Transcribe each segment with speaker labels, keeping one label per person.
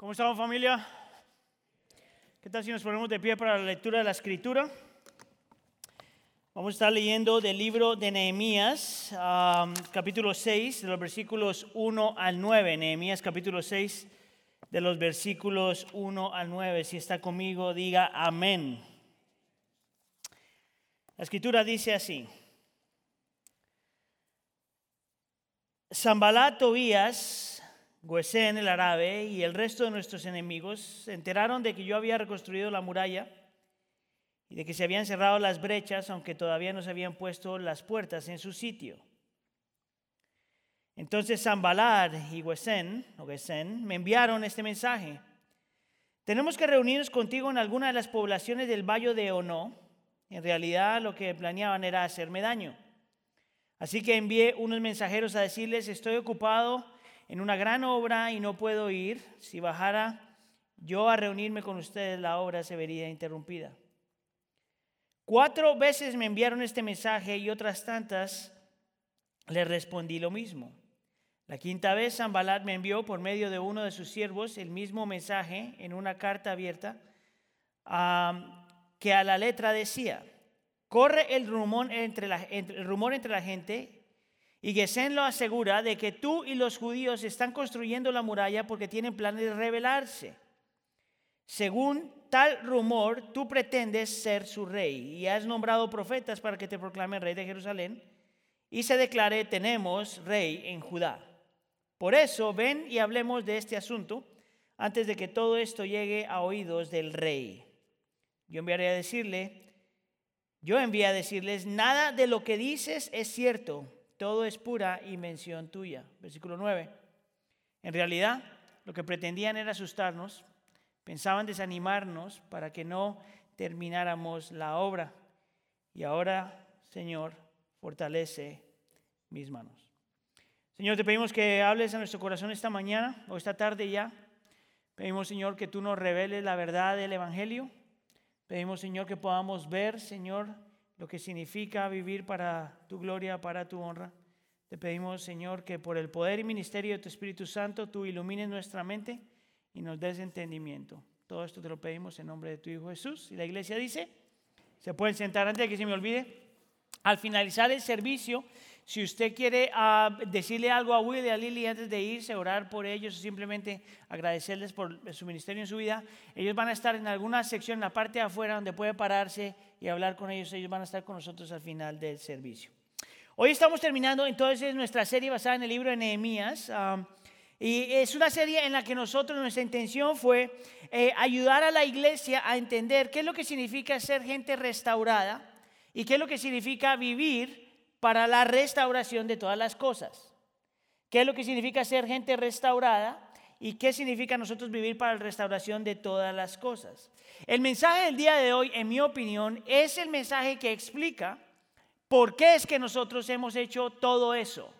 Speaker 1: ¿Cómo estamos familia? ¿Qué tal si nos ponemos de pie para la lectura de la escritura? Vamos a estar leyendo del libro de Nehemías, capítulo 6, de los versículos 1 al 9. Nehemías capítulo 6, de los versículos 1 al 9. Si está conmigo, diga amén. La escritura dice así. Zambalat Tobías Guesén el árabe y el resto de nuestros enemigos se enteraron de que yo había reconstruido la muralla y de que se habían cerrado las brechas, aunque todavía no se habían puesto las puertas en su sitio. Entonces Zambalar y Guesén, o me enviaron este mensaje. Tenemos que reunirnos contigo en alguna de las poblaciones del Valle de Ono. En realidad lo que planeaban era hacerme daño. Así que envié unos mensajeros a decirles, estoy ocupado en una gran obra y no puedo ir. Si bajara yo a reunirme con ustedes, la obra se vería interrumpida. Cuatro veces me enviaron este mensaje y otras tantas le respondí lo mismo. La quinta vez Zambalat me envió por medio de uno de sus siervos el mismo mensaje en una carta abierta que a la letra decía, corre el rumor entre la, el rumor entre la gente y Gesén lo asegura de que tú y los judíos están construyendo la muralla porque tienen planes de rebelarse. Según tal rumor, tú pretendes ser su rey y has nombrado profetas para que te proclamen rey de Jerusalén y se declare tenemos rey en Judá. Por eso ven y hablemos de este asunto antes de que todo esto llegue a oídos del rey. Yo enviaré a decirle, yo envié a decirles, nada de lo que dices es cierto todo es pura invención tuya. Versículo 9. En realidad, lo que pretendían era asustarnos, pensaban desanimarnos para que no termináramos la obra. Y ahora, Señor, fortalece mis manos. Señor, te pedimos que hables a nuestro corazón esta mañana o esta tarde ya. Pedimos, Señor, que tú nos reveles la verdad del Evangelio. Pedimos, Señor, que podamos ver, Señor, lo que significa vivir para tu gloria, para tu honra. Te pedimos, Señor, que por el poder y ministerio de tu Espíritu Santo tú ilumines nuestra mente y nos des entendimiento. Todo esto te lo pedimos en nombre de tu Hijo Jesús. Y la iglesia dice, se pueden sentar antes de que se me olvide. Al finalizar el servicio, si usted quiere ah, decirle algo a Will y a Lily antes de irse, orar por ellos simplemente agradecerles por su ministerio en su vida, ellos van a estar en alguna sección en la parte de afuera donde puede pararse y hablar con ellos. Ellos van a estar con nosotros al final del servicio. Hoy estamos terminando entonces nuestra serie basada en el libro de Nehemías. Y es una serie en la que nosotros, nuestra intención fue eh, ayudar a la iglesia a entender qué es lo que significa ser gente restaurada y qué es lo que significa vivir para la restauración de todas las cosas. ¿Qué es lo que significa ser gente restaurada y qué significa nosotros vivir para la restauración de todas las cosas? El mensaje del día de hoy, en mi opinión, es el mensaje que explica por qué es que nosotros hemos hecho todo eso.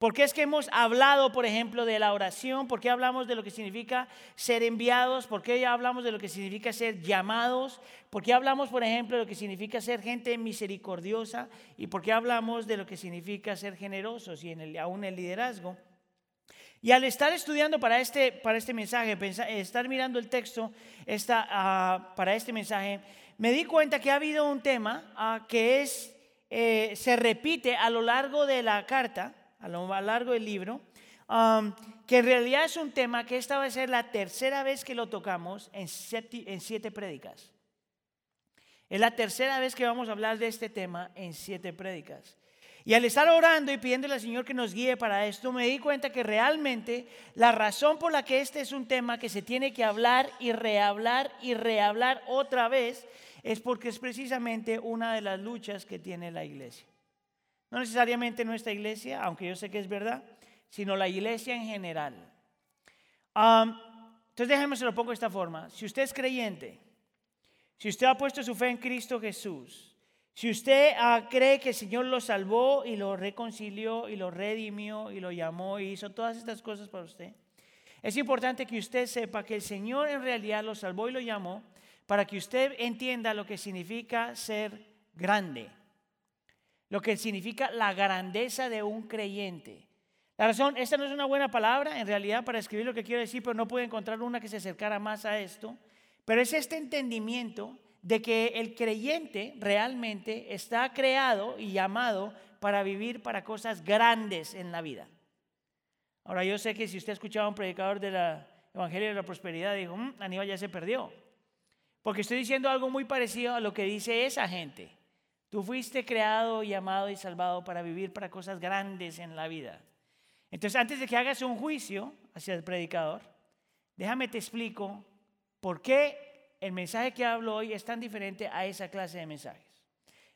Speaker 1: ¿Por qué es que hemos hablado, por ejemplo, de la oración? ¿Por qué hablamos de lo que significa ser enviados? ¿Por qué hablamos de lo que significa ser llamados? ¿Por qué hablamos, por ejemplo, de lo que significa ser gente misericordiosa? ¿Y por qué hablamos de lo que significa ser generosos y en el, aún el liderazgo? Y al estar estudiando para este, para este mensaje, estar mirando el texto esta, para este mensaje, me di cuenta que ha habido un tema ah, que es, eh, se repite a lo largo de la carta, a lo largo del libro, um, que en realidad es un tema que esta va a ser la tercera vez que lo tocamos en siete, en siete prédicas. Es la tercera vez que vamos a hablar de este tema en siete prédicas. Y al estar orando y pidiéndole al Señor que nos guíe para esto, me di cuenta que realmente la razón por la que este es un tema que se tiene que hablar y rehablar y rehablar otra vez es porque es precisamente una de las luchas que tiene la iglesia. No necesariamente nuestra iglesia, aunque yo sé que es verdad, sino la iglesia en general. entonces déjenme se lo pongo de esta forma. Si usted es creyente, si usted ha puesto su fe en Cristo Jesús, si usted ah, cree que el Señor lo salvó y lo reconcilió y lo redimió y lo llamó y hizo todas estas cosas para usted, es importante que usted sepa que el Señor en realidad lo salvó y lo llamó para que usted entienda lo que significa ser grande, lo que significa la grandeza de un creyente. La razón, esta no es una buena palabra en realidad para escribir lo que quiero decir, pero no puedo encontrar una que se acercara más a esto. Pero es este entendimiento de que el creyente realmente está creado y llamado para vivir para cosas grandes en la vida. Ahora yo sé que si usted ha escuchado a un predicador del Evangelio de la Prosperidad, dijo, mm, Aníbal ya se perdió. Porque estoy diciendo algo muy parecido a lo que dice esa gente. Tú fuiste creado, llamado y salvado para vivir para cosas grandes en la vida. Entonces, antes de que hagas un juicio hacia el predicador, déjame te explico por qué el mensaje que hablo hoy es tan diferente a esa clase de mensajes.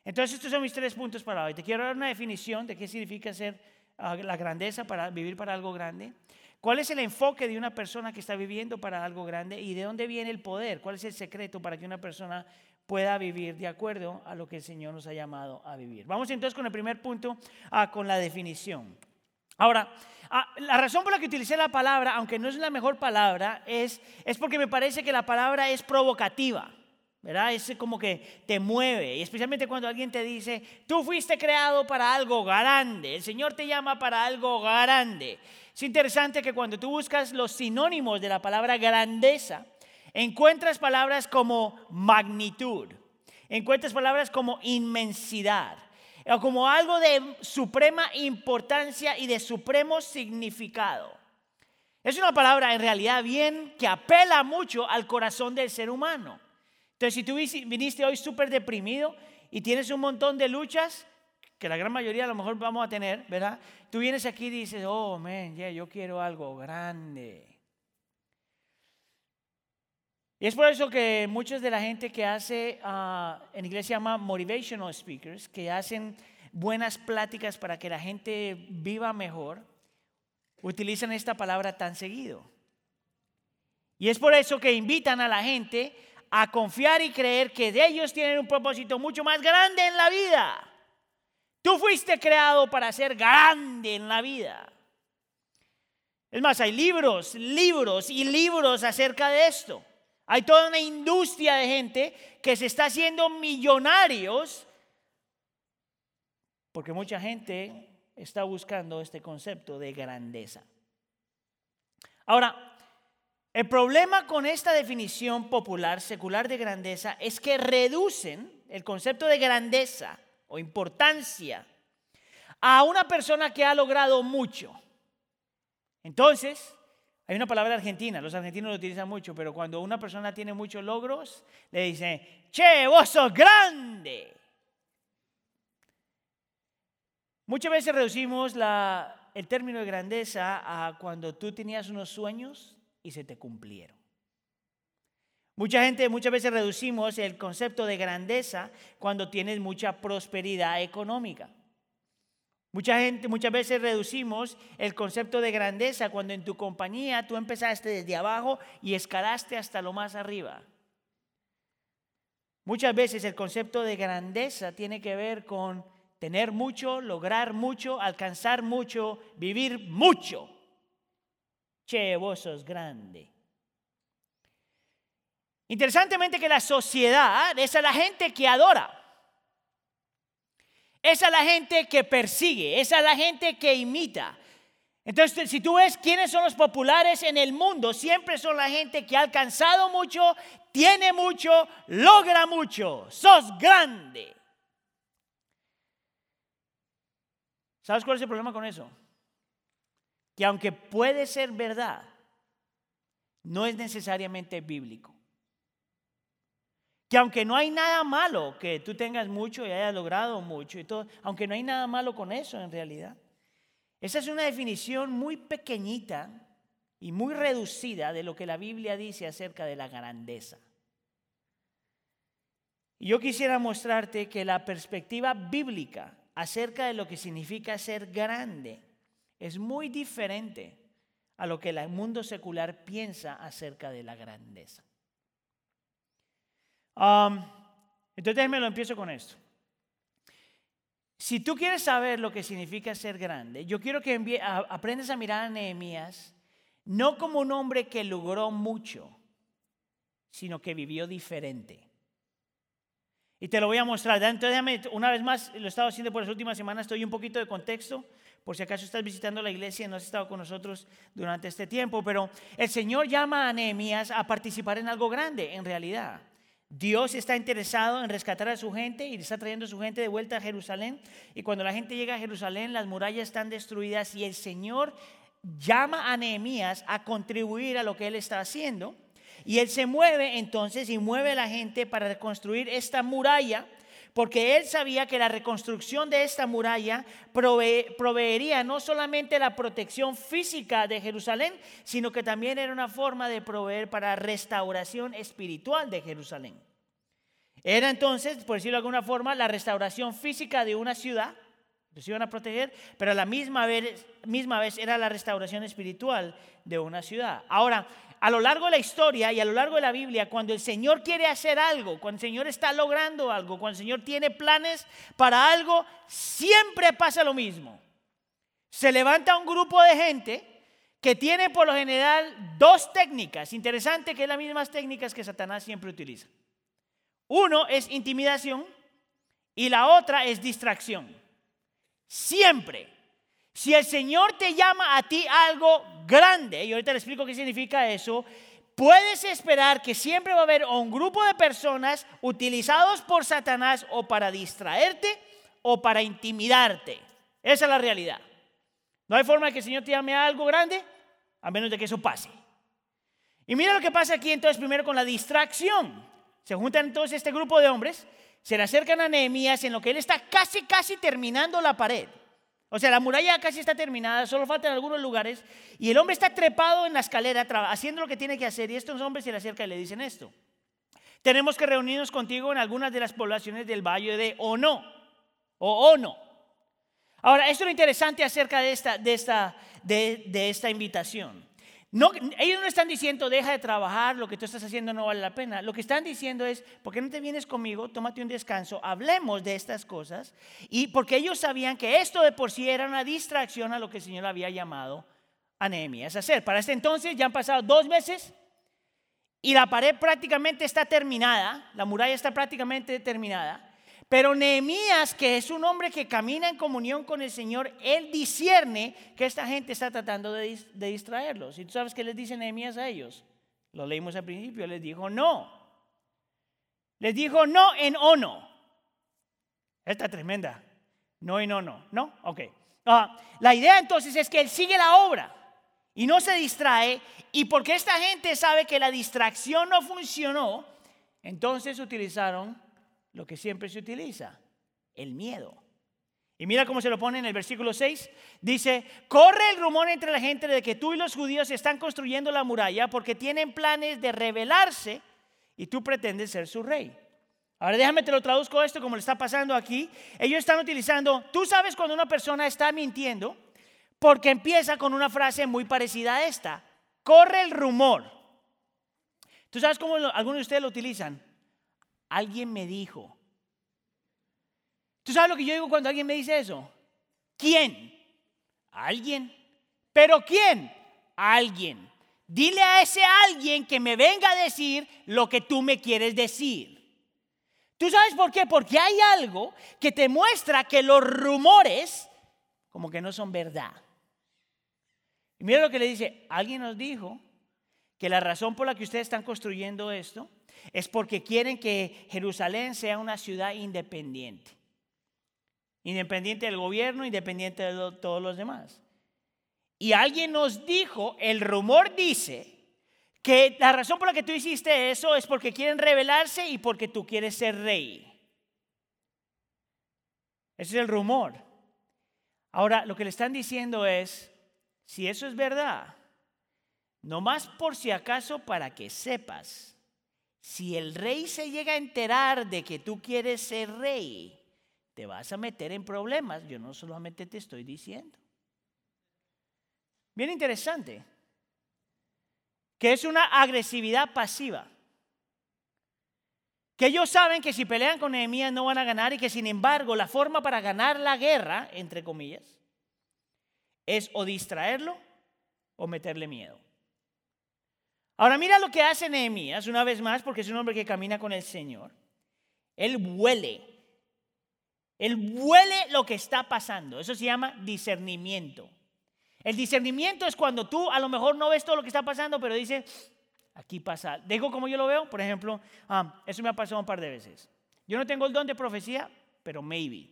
Speaker 1: Entonces, estos son mis tres puntos para hoy. Te quiero dar una definición de qué significa ser ah, la grandeza para vivir para algo grande. ¿Cuál es el enfoque de una persona que está viviendo para algo grande y de dónde viene el poder? ¿Cuál es el secreto para que una persona pueda vivir de acuerdo a lo que el Señor nos ha llamado a vivir? Vamos entonces con el primer punto, ah, con la definición. Ahora, ah, la razón por la que utilicé la palabra, aunque no es la mejor palabra, es, es porque me parece que la palabra es provocativa. ¿verdad? Es como que te mueve, y especialmente cuando alguien te dice, tú fuiste creado para algo grande, el Señor te llama para algo grande. Es interesante que cuando tú buscas los sinónimos de la palabra grandeza, encuentras palabras como magnitud, encuentras palabras como inmensidad, o como algo de suprema importancia y de supremo significado. Es una palabra en realidad bien que apela mucho al corazón del ser humano. Entonces, si tú viniste hoy súper deprimido y tienes un montón de luchas, que la gran mayoría a lo mejor vamos a tener, ¿verdad? Tú vienes aquí y dices, oh, man, yo quiero algo grande. Y es por eso que muchos de la gente que hace, uh, en inglés se llama motivational speakers, que hacen buenas pláticas para que la gente viva mejor, utilizan esta palabra tan seguido. Y es por eso que invitan a la gente a confiar y creer que de ellos tienen un propósito mucho más grande en la vida. Tú fuiste creado para ser grande en la vida. Es más, hay libros, libros y libros acerca de esto. Hay toda una industria de gente que se está haciendo millonarios porque mucha gente está buscando este concepto de grandeza. Ahora, el problema con esta definición popular, secular de grandeza, es que reducen el concepto de grandeza o importancia a una persona que ha logrado mucho. Entonces, hay una palabra argentina, los argentinos lo utilizan mucho, pero cuando una persona tiene muchos logros, le dicen, che, vos sos grande. Muchas veces reducimos el término de grandeza a cuando tú tenías unos sueños y se te cumplieron. Mucha gente, muchas veces reducimos el concepto de grandeza cuando tienes mucha prosperidad económica. Mucha gente, muchas veces reducimos el concepto de grandeza cuando en tu compañía tú empezaste desde abajo y escalaste hasta lo más arriba. Muchas veces el concepto de grandeza tiene que ver con tener mucho, lograr mucho, alcanzar mucho, vivir mucho. Che, vos sos grande. Interesantemente que la sociedad es a la gente que adora. Es a la gente que persigue, es a la gente que imita. Entonces, si tú ves quiénes son los populares en el mundo, siempre son la gente que ha alcanzado mucho, tiene mucho, logra mucho, sos grande. ¿Sabes cuál es el problema con eso? que aunque puede ser verdad, no es necesariamente bíblico. Que aunque no hay nada malo que tú tengas mucho y hayas logrado mucho y todo, aunque no hay nada malo con eso en realidad. Esa es una definición muy pequeñita y muy reducida de lo que la Biblia dice acerca de la grandeza. Y yo quisiera mostrarte que la perspectiva bíblica acerca de lo que significa ser grande es muy diferente a lo que el mundo secular piensa acerca de la grandeza. Um, entonces me lo empiezo con esto. Si tú quieres saber lo que significa ser grande, yo quiero que aprendas a mirar a Nehemías no como un hombre que logró mucho, sino que vivió diferente. Y te lo voy a mostrar. Entonces, déjame, una vez más, lo he estado haciendo por las últimas semanas, estoy un poquito de contexto por si acaso estás visitando la iglesia y no has estado con nosotros durante este tiempo, pero el Señor llama a Nehemías a participar en algo grande, en realidad. Dios está interesado en rescatar a su gente y está trayendo a su gente de vuelta a Jerusalén. Y cuando la gente llega a Jerusalén, las murallas están destruidas y el Señor llama a Nehemías a contribuir a lo que él está haciendo. Y él se mueve entonces y mueve a la gente para reconstruir esta muralla porque él sabía que la reconstrucción de esta muralla proveería no solamente la protección física de Jerusalén, sino que también era una forma de proveer para restauración espiritual de Jerusalén. Era entonces, por decirlo de alguna forma, la restauración física de una ciudad, los iban a proteger, pero a la misma vez, misma vez era la restauración espiritual de una ciudad. Ahora, a lo largo de la historia y a lo largo de la Biblia, cuando el Señor quiere hacer algo, cuando el Señor está logrando algo, cuando el Señor tiene planes para algo, siempre pasa lo mismo. Se levanta un grupo de gente que tiene por lo general dos técnicas. Interesante que es las mismas técnicas que Satanás siempre utiliza. Uno es intimidación y la otra es distracción. Siempre. Si el Señor te llama a ti algo grande, y ahorita le explico qué significa eso, puedes esperar que siempre va a haber un grupo de personas utilizados por Satanás o para distraerte o para intimidarte. Esa es la realidad. No hay forma de que el Señor te llame a algo grande a menos de que eso pase. Y mira lo que pasa aquí entonces primero con la distracción. Se juntan entonces este grupo de hombres, se le acercan a Nehemías en lo que él está casi, casi terminando la pared. O sea, la muralla casi está terminada, solo faltan algunos lugares. Y el hombre está trepado en la escalera, haciendo lo que tiene que hacer. Y estos hombres se le acercan y le dicen esto. Tenemos que reunirnos contigo en algunas de las poblaciones del valle de Ono. O Ono. Ahora, esto es lo interesante acerca de esta, de esta, de esta invitación ellos no están diciendo, deja de trabajar, lo que tú estás haciendo no vale la pena. Lo que están diciendo es, ¿por qué no te vienes conmigo? Tómate un descanso, hablemos de estas cosas. Y porque ellos sabían que esto de por sí era una distracción a lo que el Señor había llamado a Nehemías hacer. Para este entonces ya han pasado dos meses y la pared prácticamente está terminada, la muralla está prácticamente terminada. Pero Nehemías, que es un hombre que camina en comunión con el Señor, él discierne que esta gente está tratando de, distraerlos. ¿Y tú sabes qué les dice Nehemías a ellos? Lo leímos al principio, les dijo no. Les dijo no en ono. Esta tremenda. No en ono. ¿No? Ok. La idea entonces es que él sigue la obra y no se distrae. Y porque esta gente sabe que la distracción no funcionó, entonces utilizaron lo que siempre se utiliza, el miedo. Y mira cómo se lo pone en el versículo 6. Dice, corre el rumor entre la gente de que tú y los judíos están construyendo la muralla porque tienen planes de rebelarse y tú pretendes ser su rey. Ahora déjame te lo traduzco esto como le está pasando aquí. Ellos están utilizando, tú sabes cuando una persona está mintiendo porque empieza con una frase muy parecida a esta. Corre el rumor. ¿Tú sabes cómo algunos de ustedes lo utilizan? Alguien me dijo. ¿Tú sabes lo que yo digo cuando alguien me dice eso? ¿Quién? Alguien. ¿Pero quién? Alguien. Dile a ese alguien que me venga a decir lo que tú me quieres decir. ¿Tú sabes por qué? Porque hay algo que te muestra que los rumores como que no son verdad. Y mira lo que le dice, alguien nos dijo que la razón por la que ustedes están construyendo esto es porque quieren que Jerusalén sea una ciudad independiente. Independiente del gobierno, independiente de todos los demás. Y alguien nos dijo, el rumor dice, que la razón por la que tú hiciste eso es porque quieren rebelarse y porque tú quieres ser rey. Ese es el rumor. Ahora, lo que le están diciendo es, si eso es verdad, no más por si acaso para que sepas si el rey se llega a enterar de que tú quieres ser rey, te vas a meter en problemas. Yo no solamente te estoy diciendo. Bien interesante. Que es una agresividad pasiva. Que ellos saben que si pelean con Nehemías no van a ganar y que sin embargo la forma para ganar la guerra, entre comillas, es o distraerlo o meterle miedo. Ahora mira lo que hace Nehemías una vez más, porque es un hombre que camina con el Señor. Él huele Él huele lo que está pasando. Eso se llama discernimiento. El discernimiento es cuando tú a lo mejor no ves todo lo que está pasando, pero dices, aquí pasa. Digo como yo lo veo, por ejemplo, ah, eso me ha pasado un par de veces. Yo no tengo el don de profecía, pero maybe.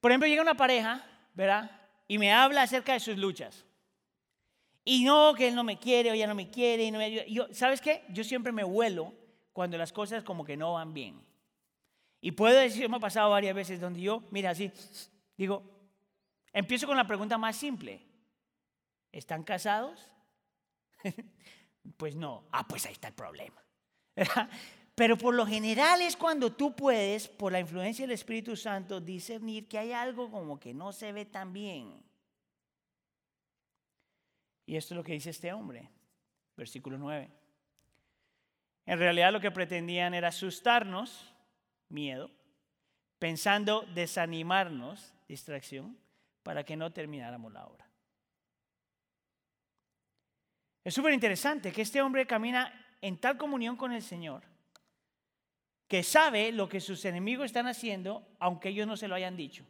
Speaker 1: Por ejemplo, llega una pareja, ¿verdad? Y me habla acerca de sus luchas. Y no, que él no me quiere o ya no me quiere. Y no me Yo, ¿Sabes qué? Yo siempre me vuelo cuando las cosas como que no van bien. Y puedo decir, me ha pasado varias veces donde yo, mira, así, digo, empiezo con la pregunta más simple. ¿Están casados? pues no. Ah, pues ahí está el problema. Pero por lo general es cuando tú puedes, por la influencia del Espíritu Santo, discernir que hay algo como que no se ve tan bien. Y esto es lo que dice este hombre, versículo 9. En realidad lo que pretendían era asustarnos, miedo, pensando desanimarnos, distracción, para que no termináramos la obra. Es súper interesante que este hombre camina en tal comunión con el Señor que sabe lo que sus enemigos están haciendo, aunque ellos no se lo hayan dicho.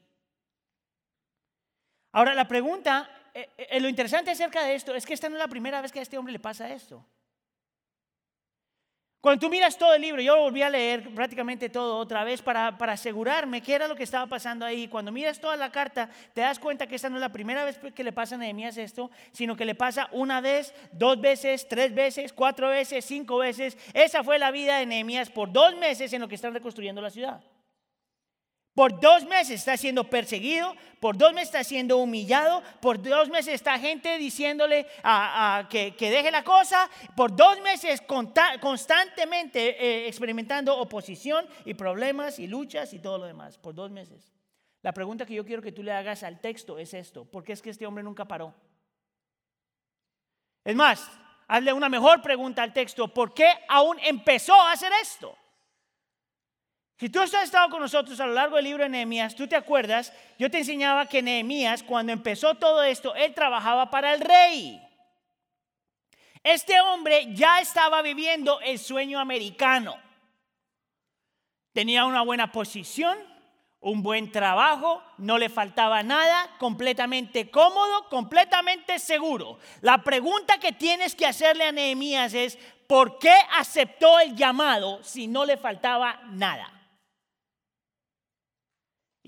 Speaker 1: Ahora, la pregunta, eh, eh, lo interesante acerca de esto es que esta no es la primera vez que a este hombre le pasa esto. Cuando tú miras todo el libro, yo volví a leer prácticamente todo otra vez para, para asegurarme qué era lo que estaba pasando ahí. Cuando miras toda la carta, te das cuenta que esta no es la primera vez que le pasa a Nehemías esto, sino que le pasa una vez, dos veces, tres veces, cuatro veces, cinco veces. Esa fue la vida de Nehemías por dos meses en lo que están reconstruyendo la ciudad. Por dos meses está siendo perseguido, por dos meses está siendo humillado, por dos meses está gente diciéndole a, que, deje la cosa, por dos meses constantemente eh, experimentando oposición y problemas y luchas y todo lo demás, por dos meses. La pregunta que yo quiero que tú le hagas al texto es esto, ¿por qué es que este hombre nunca paró? Es más, hazle una mejor pregunta al texto, ¿por qué aún empezó a hacer esto? Si tú has estado con nosotros a lo largo del libro de Nehemías, tú te acuerdas, yo te enseñaba que Nehemías, cuando empezó todo esto, él trabajaba para el rey. Este hombre ya estaba viviendo el sueño americano. Tenía una buena posición, un buen trabajo, no le faltaba nada, completamente cómodo, completamente seguro. La pregunta que tienes que hacerle a Nehemías es, ¿por qué aceptó el llamado si no le faltaba nada?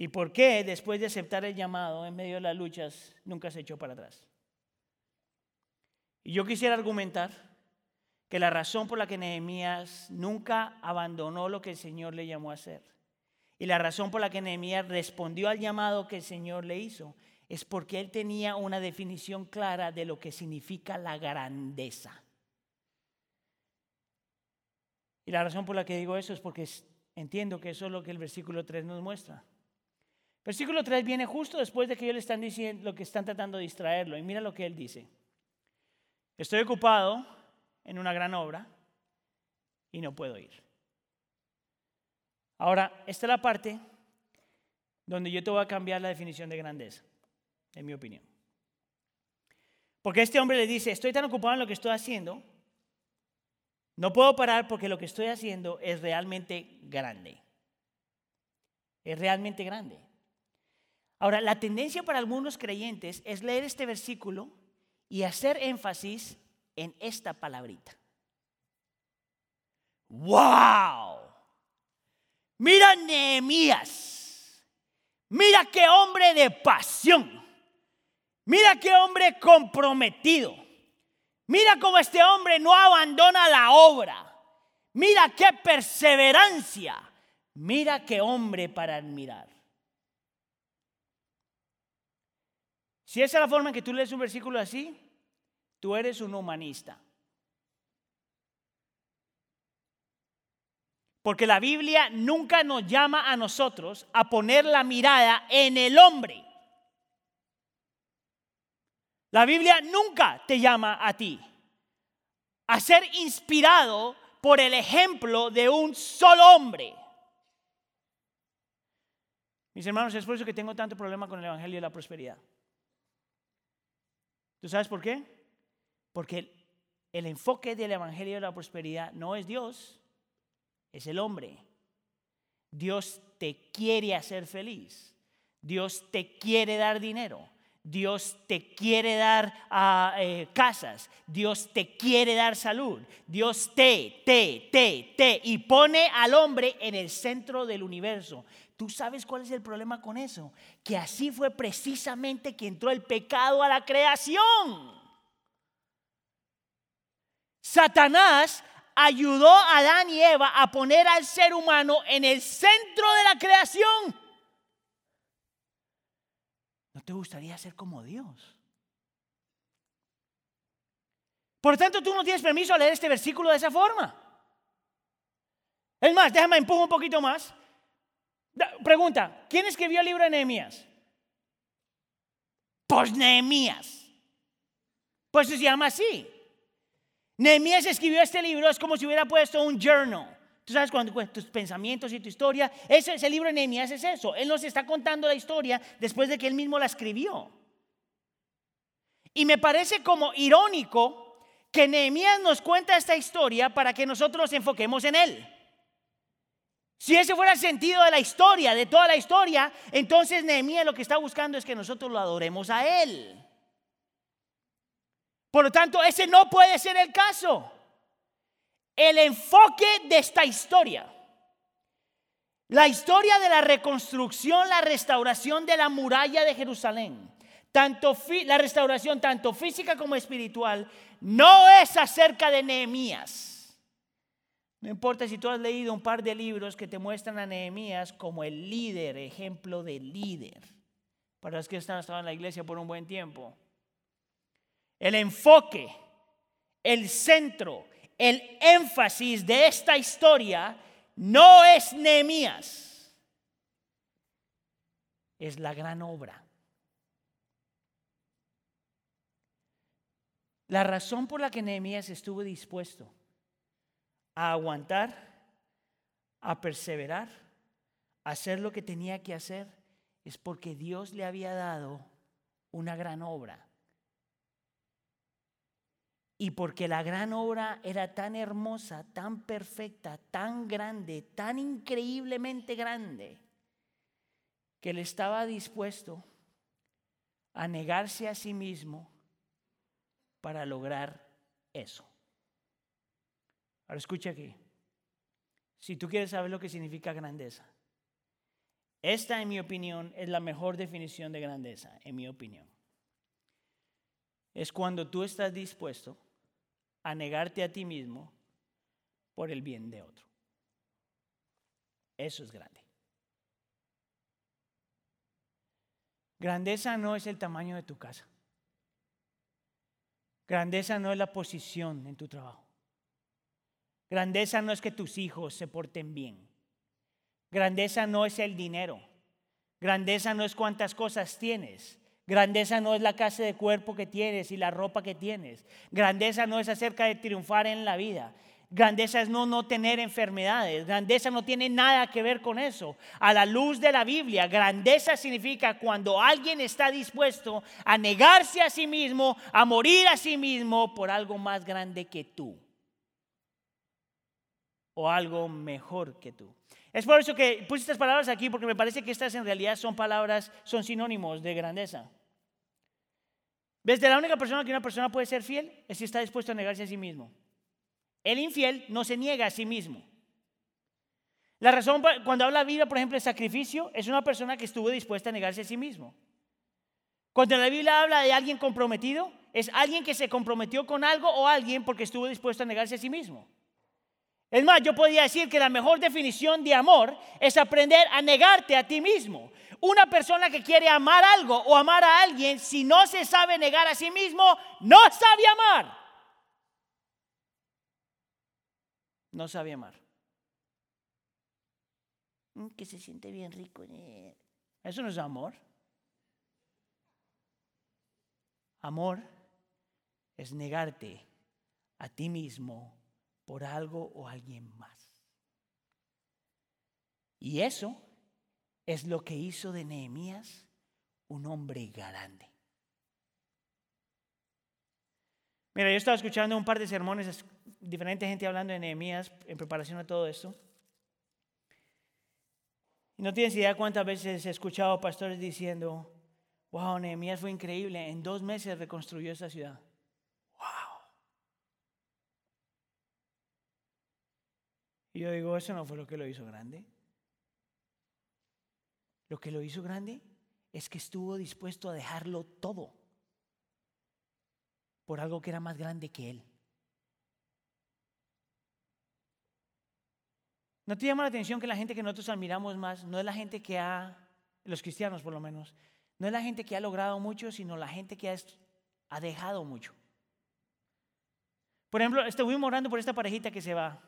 Speaker 1: ¿Y por qué después de aceptar el llamado en medio de las luchas nunca se echó para atrás? Y yo quisiera argumentar que la razón por la que Nehemías nunca abandonó lo que el Señor le llamó a hacer y la razón por la que Nehemías respondió al llamado que el Señor le hizo es porque él tenía una definición clara de lo que significa la grandeza. Y la razón por la que digo eso es porque entiendo que eso es lo que el versículo 3 nos muestra. Versículo 3 viene justo después de que ellos le están diciendo lo que están tratando de distraerlo. Y mira lo que él dice. Estoy ocupado en una gran obra y no puedo ir. Ahora, esta es la parte donde yo te voy a cambiar la definición de grandeza, en mi opinión. Porque este hombre le dice, estoy tan ocupado en lo que estoy haciendo, no puedo parar porque lo que estoy haciendo es realmente grande. Es realmente grande. Ahora, la tendencia para algunos creyentes es leer este versículo y hacer énfasis en esta palabrita. ¡Wow! Mira Nehemías. Mira qué hombre de pasión. Mira qué hombre comprometido. Mira cómo este hombre no abandona la obra. Mira qué perseverancia. Mira qué hombre para admirar. Si esa es la forma en que tú lees un versículo así, tú eres un humanista. Porque la Biblia nunca nos llama a nosotros a poner la mirada en el hombre. La Biblia nunca te llama a ti a ser inspirado por el ejemplo de un solo hombre. Mis hermanos, es por eso que tengo tanto problema con el Evangelio de la Prosperidad. ¿Tú sabes por qué? Porque el, enfoque del Evangelio de la Prosperidad no es Dios, es el hombre. Dios te quiere hacer feliz. Dios te quiere dar dinero. Dios te quiere dar ah, eh, casas, Dios te quiere dar salud, Dios te, te, te, te, y pone al hombre en el centro del universo. ¿Tú sabes cuál es el problema con eso? Que así fue precisamente que entró el pecado a la creación. Satanás ayudó a Adán y Eva a poner al ser humano en el centro de la creación. ¿No te gustaría ser como Dios? Por tanto, tú no tienes permiso a leer este versículo de esa forma. Es más, déjame empujar un poquito más. Pregunta, ¿quién escribió el libro de Nehemías? Pues Nehemías. Pues se llama así. Nehemías escribió este libro, es como si hubiera puesto un journal. Tú sabes cuando tus pensamientos y tu historia, ese, ese libro de Nehemías es eso. Él nos está contando la historia después de que él mismo la escribió. Y me parece como irónico que Nehemías nos cuenta esta historia para que nosotros nos enfoquemos en él. Si ese fuera el sentido de la historia, de toda la historia, entonces Nehemías lo que está buscando es que nosotros lo adoremos a él. Por lo tanto, ese no puede ser el caso el enfoque de esta historia. La historia de la reconstrucción, la restauración de la muralla de Jerusalén, tanto la restauración tanto física como espiritual, no es acerca de Nehemías. No importa si tú has leído un par de libros que te muestran a Nehemías como el líder, ejemplo de líder, para los que están estado en la iglesia por un buen tiempo. El enfoque, el centro, el énfasis de esta historia no es Nehemías, es la gran obra. La razón por la que Nehemías estuvo dispuesto a aguantar, a perseverar, a hacer lo que tenía que hacer, es porque Dios le había dado una gran obra. Y porque la gran obra era tan hermosa, tan perfecta, tan grande, tan increíblemente grande, que él estaba dispuesto a negarse a sí mismo para lograr eso. Ahora escucha aquí. Si tú quieres saber lo que significa grandeza, esta en mi opinión es la mejor definición de grandeza, en mi opinión. Es cuando tú estás dispuesto a negarte a ti mismo por el bien de otro. Eso es grande. Grandeza no es el tamaño de tu casa. Grandeza no es la posición en tu trabajo. Grandeza no es que tus hijos se porten bien. Grandeza no es el dinero. Grandeza no es cuántas cosas tienes. Grandeza no es la clase de cuerpo que tienes y la ropa que tienes. Grandeza no es acerca de triunfar en la vida. Grandeza es no, no tener enfermedades. Grandeza no tiene nada que ver con eso. A la luz de la Biblia, grandeza significa cuando alguien está dispuesto a negarse a sí mismo, a morir a sí mismo por algo más grande que tú. O algo mejor que tú. Es por eso que puse estas palabras aquí, porque me parece que estas en realidad son palabras, son sinónimos de grandeza. ¿Ves? De la única persona que una persona puede ser fiel es si está dispuesto a negarse a sí mismo. El infiel no se niega a sí mismo. La razón cuando habla la Biblia, por ejemplo, de sacrificio, es una persona que estuvo dispuesta a negarse a sí mismo. Cuando la Biblia habla de alguien comprometido, es alguien que se comprometió con algo o alguien porque estuvo dispuesto a negarse a sí mismo. Es más, yo podría decir que la mejor definición de amor es aprender a negarte a ti mismo. Una persona que quiere amar algo o amar a alguien, si no se sabe negar a sí mismo, no sabe amar. No sabe amar. Mm, que se siente bien rico. Eso no es amor. Amor es negarte a ti mismo por algo o alguien más. Y eso es lo que hizo de Nehemías un hombre grande. Mira, yo estaba escuchando un par de sermones, diferente gente hablando de Nehemías en preparación a todo esto. Y no tienes idea cuántas veces he escuchado pastores diciendo, wow, Nehemías fue increíble, en dos meses reconstruyó esta ciudad. Y yo digo, eso no fue lo que lo hizo grande. Lo que lo hizo grande es que estuvo dispuesto a dejarlo todo por algo que era más grande que él. ¿No te llama la atención que la gente que nosotros admiramos más no es la gente que ha, los cristianos por lo menos, no es la gente que ha logrado mucho, sino la gente que ha, ha dejado mucho? Por ejemplo, estuvimos orando por esta parejita que se va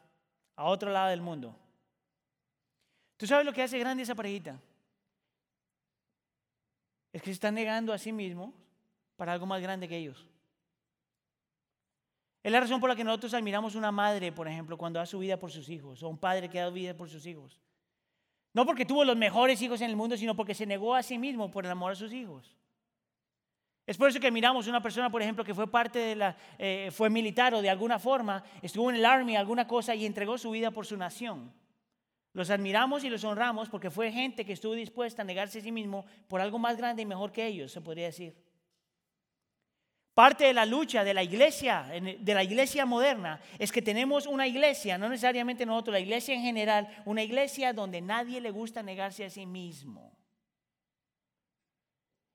Speaker 1: a otro lado del mundo. ¿Tú sabes lo que hace grande esa parejita? Es que se están negando a sí mismos para algo más grande que ellos. Es la razón por la que nosotros admiramos una madre, por ejemplo, cuando da su vida por sus hijos, o un padre que da vida por sus hijos. No porque tuvo los mejores hijos en el mundo, sino porque se negó a sí mismo por el amor a sus hijos. Es por eso que miramos una persona, por ejemplo, que fue parte de la, eh, fue militar o de alguna forma, estuvo en el army, alguna cosa, y entregó su vida por su nación. Los admiramos y los honramos porque fue gente que estuvo dispuesta a negarse a sí mismo por algo más grande y mejor que ellos, se podría decir. Parte de la lucha de la iglesia, de la iglesia moderna, es que tenemos una iglesia, no necesariamente nosotros, la iglesia en general, una iglesia donde nadie le gusta negarse a sí mismo.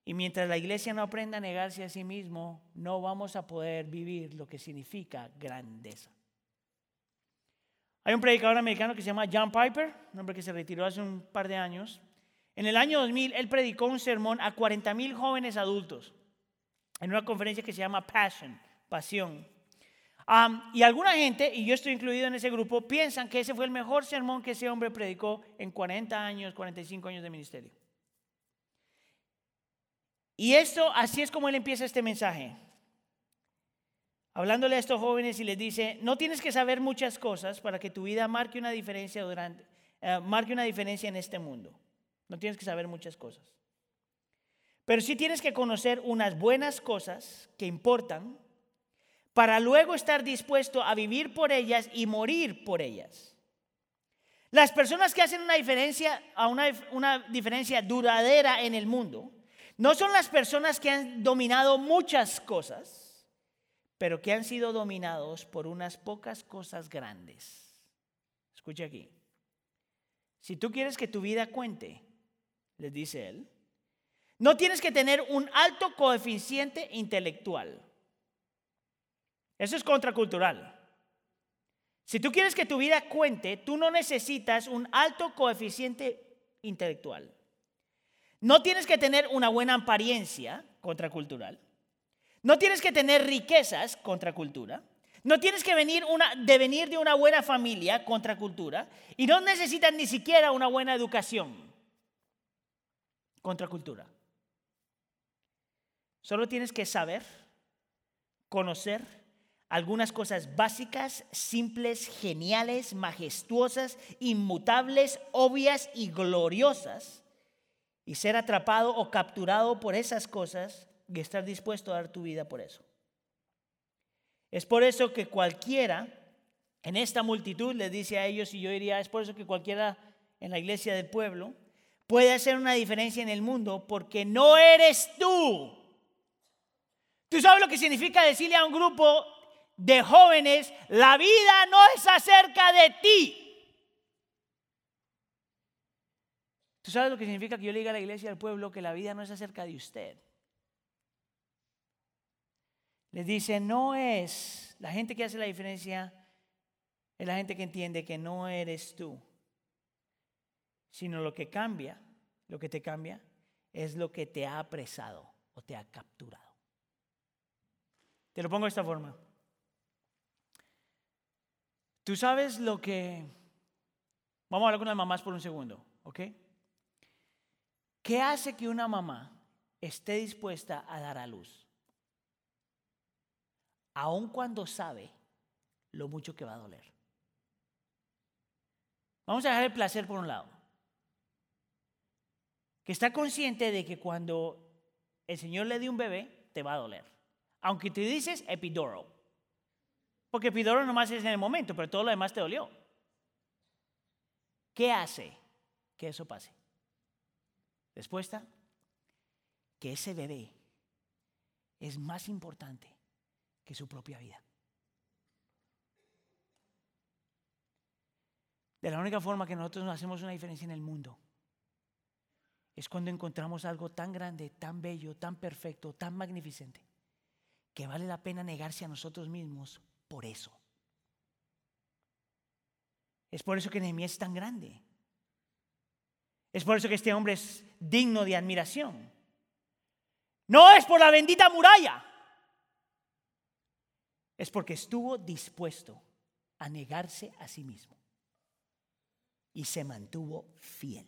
Speaker 1: Y mientras la iglesia no aprenda a negarse a sí mismo, no vamos a poder vivir lo que significa grandeza. Hay un predicador americano que se llama John Piper, un hombre que se retiró hace un par de años. En el año 2000, él predicó un sermón a 40 mil jóvenes adultos en una conferencia que se llama Passion, Pasión. y alguna gente, y yo estoy incluido en ese grupo, piensan que ese fue el mejor sermón que ese hombre predicó en 40 años, 45 años de ministerio. Y esto, así es como él empieza este mensaje. Hablándole a estos jóvenes y les dice, no tienes que saber muchas cosas para que tu vida marque una diferencia durante, eh, marque una diferencia en este mundo. No tienes que saber muchas cosas. Pero sí tienes que conocer unas buenas cosas que importan para luego estar dispuesto a vivir por ellas y morir por ellas. Las personas que hacen una diferencia, una, una diferencia duradera en el mundo, no son las personas que han dominado muchas cosas, pero que han sido dominados por unas pocas cosas grandes. Escucha aquí. Si tú quieres que tu vida cuente, les dice él, no tienes que tener un alto coeficiente intelectual. Eso es contracultural. Si tú quieres que tu vida cuente, tú no necesitas un alto coeficiente intelectual. No tienes que tener una buena apariencia contracultural. No tienes que tener riquezas contracultura. No tienes que venir de una buena familia contracultura. Y no necesitas ni siquiera una buena educación contracultura. Solo tienes que saber, conocer algunas cosas básicas, simples, geniales, majestuosas, inmutables, obvias y gloriosas, y ser atrapado o capturado por esas cosas y estar dispuesto a dar tu vida por eso. Es por eso que cualquiera en esta multitud les dice a ellos, y yo diría, es por eso que cualquiera en la iglesia del pueblo puede hacer una diferencia en el mundo, porque no eres tú ¿Tú sabes lo que significa decirle a un grupo de jóvenes, la vida no es acerca de ti? ¿Tú sabes lo que significa que yo le diga a la iglesia del pueblo que la vida no es acerca de usted? Les dice, no es, la gente que hace la diferencia es la gente que entiende que no eres tú, sino lo que cambia, lo que te cambia, es lo que te ha apresado o te ha capturado. Te lo pongo de esta forma. Tú sabes lo que... Vamos a hablar con las mamás por un segundo, ¿ok? ¿Qué hace que una mamá esté dispuesta a dar a luz? Aun cuando sabe lo mucho que va a doler. Vamos a dejar el placer por un lado. Que está consciente de que cuando el Señor le dé un bebé, te va a doler. Aunque te dices epidural. Porque epidural nomás es en el momento, pero todo lo demás te dolió. ¿Qué hace que eso pase? Respuesta, que ese bebé es más importante que su propia vida. De la única forma que nosotros nos hacemos una diferencia en el mundo es cuando encontramos algo tan grande, tan bello, tan perfecto, tan magnificente, que vale la pena negarse a nosotros mismos por eso. Es por eso que Nehemías es tan grande. Es por eso que este hombre es digno de admiración. No es por la bendita muralla. Es porque estuvo dispuesto a negarse a sí mismo. Y se mantuvo fiel.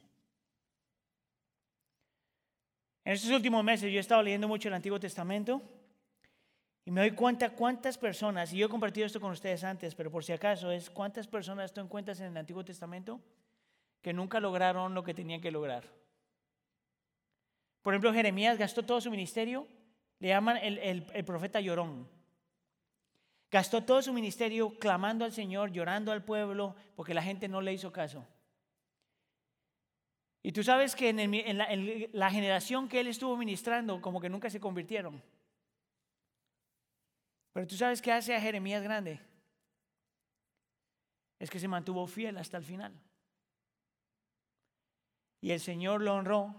Speaker 1: En estos últimos meses yo he estado leyendo mucho el Antiguo Testamento y me doy cuenta cuántas personas, y yo he compartido esto con ustedes antes, pero por si acaso es cuántas personas tú encuentras en el Antiguo Testamento que nunca lograron lo que tenían que lograr. Por ejemplo, Jeremías gastó todo su ministerio, le llaman el, el profeta llorón. Gastó todo su ministerio clamando al Señor, llorando al pueblo, porque la gente no le hizo caso. Y tú sabes que en, la, generación que él estuvo ministrando, como que nunca se convirtieron. Pero tú sabes qué hace a Jeremías grande. Es que se mantuvo fiel hasta el final. Y el Señor lo honró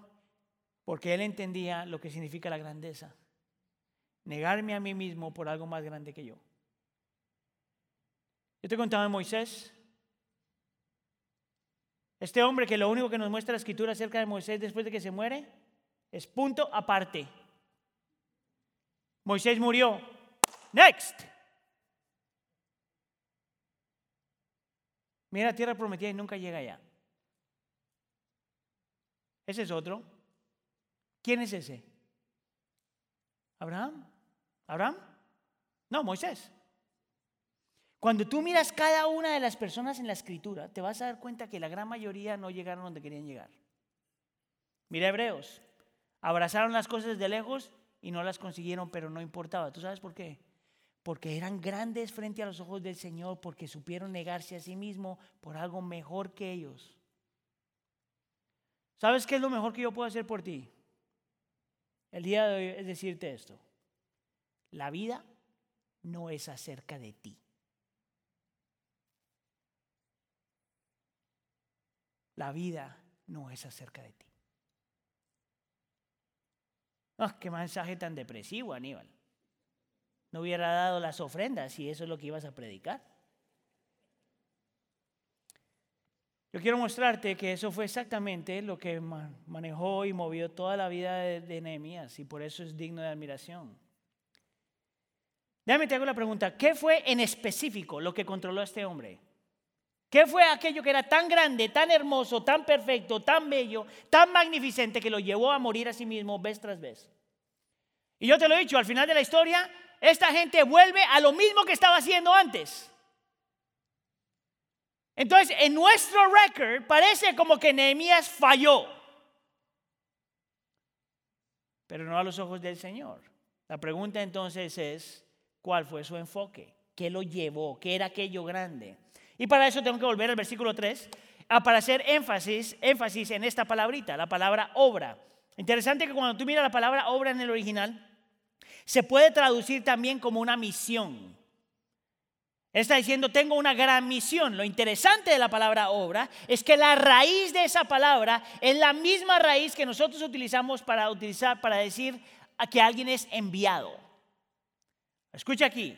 Speaker 1: porque él entendía lo que significa la grandeza. Negarme a mí mismo por algo más grande que yo. Yo te contaba de Moisés. Este hombre que lo único que nos muestra la escritura acerca de Moisés después de que se muere es punto aparte. Moisés murió. Next. Mira tierra prometida y nunca llega allá. Ese es otro. ¿Quién es ese? ¿Abraham? ¿Abraham? No, Moisés. Cuando tú miras cada una de las personas en la escritura, te vas a dar cuenta que la gran mayoría no llegaron donde querían llegar. Mira Hebreos, abrazaron las cosas de lejos y no las consiguieron, pero no importaba. ¿Tú sabes por qué? Porque eran grandes frente a los ojos del Señor, porque supieron negarse a sí mismo por algo mejor que ellos. ¿Sabes qué es lo mejor que yo puedo hacer por ti? El día de hoy es decirte esto. La vida no es acerca de ti. La vida no es acerca de ti. Oh, qué mensaje tan depresivo, Aníbal. No hubiera dado las ofrendas si eso es lo que ibas a predicar. Yo quiero mostrarte que eso fue exactamente lo que manejó y movió toda la vida de, Nehemías y por eso es digno de admiración. Déjame te hago la pregunta, ¿qué fue en específico lo que controló a este hombre? ¿Qué fue aquello que era tan grande, tan hermoso, tan perfecto, tan bello, tan magnificente que lo llevó a morir a sí mismo vez tras vez? Y yo te lo he dicho, al final de la historia, esta gente vuelve a lo mismo que estaba haciendo antes. Entonces, en nuestro record parece como que Nehemías falló, pero no a los ojos del Señor. La pregunta entonces es, ¿cuál fue su enfoque? ¿Qué lo llevó? ¿Qué era aquello grande? Y para eso tengo que volver al versículo 3 para hacer énfasis, énfasis en esta palabrita, la palabra obra. Interesante que cuando tú miras la palabra obra en el original, se puede traducir también como una misión. Está diciendo, tengo una gran misión. Lo interesante de la palabra obra es que la raíz de esa palabra es la misma raíz que nosotros utilizamos para, utilizar, para decir a que alguien es enviado. Escucha aquí,